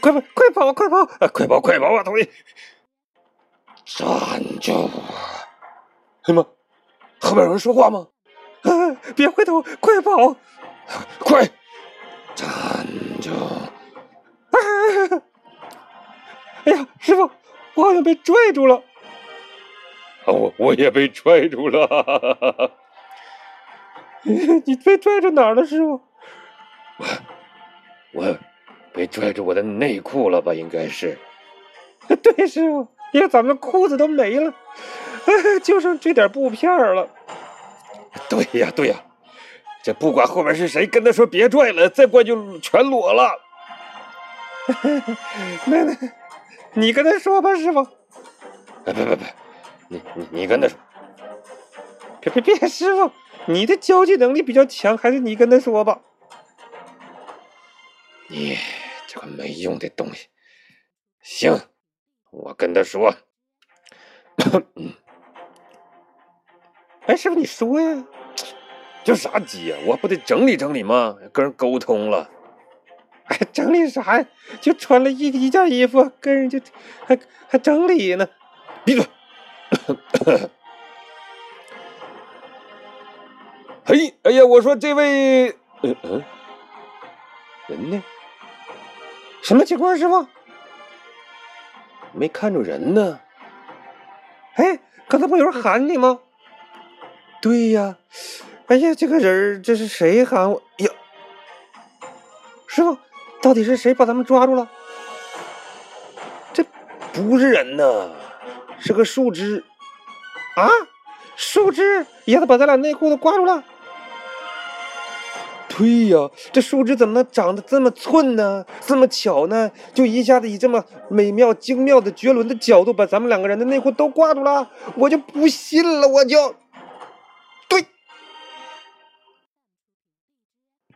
快跑，快跑，快跑，快跑，快跑啊！同学，站住！哎妈，后面有人说话吗？啊！别回头，快跑！快！站住！啊！哎呀，师傅，我好像被拽住了。我我也被拽住了。你被拽住哪儿了，师傅？我我被拽住我的内裤了吧？应该是。对，师傅，因为咱们裤子都没了，就剩这点布片了。对呀，对呀，这不管后面是谁，跟他说别拽了，再拽就全裸了。那那，你跟他说吧，师傅。哎，别别别，你你你跟他说。别别别，师傅，你的交际能力比较强，还是你跟他说吧。你这个没用的东西。行，我跟他说。哎，师傅，你说呀？叫啥急呀？我不得整理整理吗？跟人沟通了。哎，整理啥呀？就穿了一一件衣服，跟人家还还整理呢？闭嘴！嘿，哎呀，我说这位，嗯嗯，人呢？什么情况，师傅？没看着人呢。哎，刚才不有人喊你吗？对呀。哎呀，这个人这是谁喊我呀？师傅，到底是谁把咱们抓住了？这不是人呐，是个树枝啊！树枝一下子把咱俩内裤都挂住了。对呀，这树枝怎么能长得这么寸呢？这么巧呢？就一下子以这么美妙、精妙的绝伦的角度，把咱们两个人的内裤都挂住了。我就不信了，我就。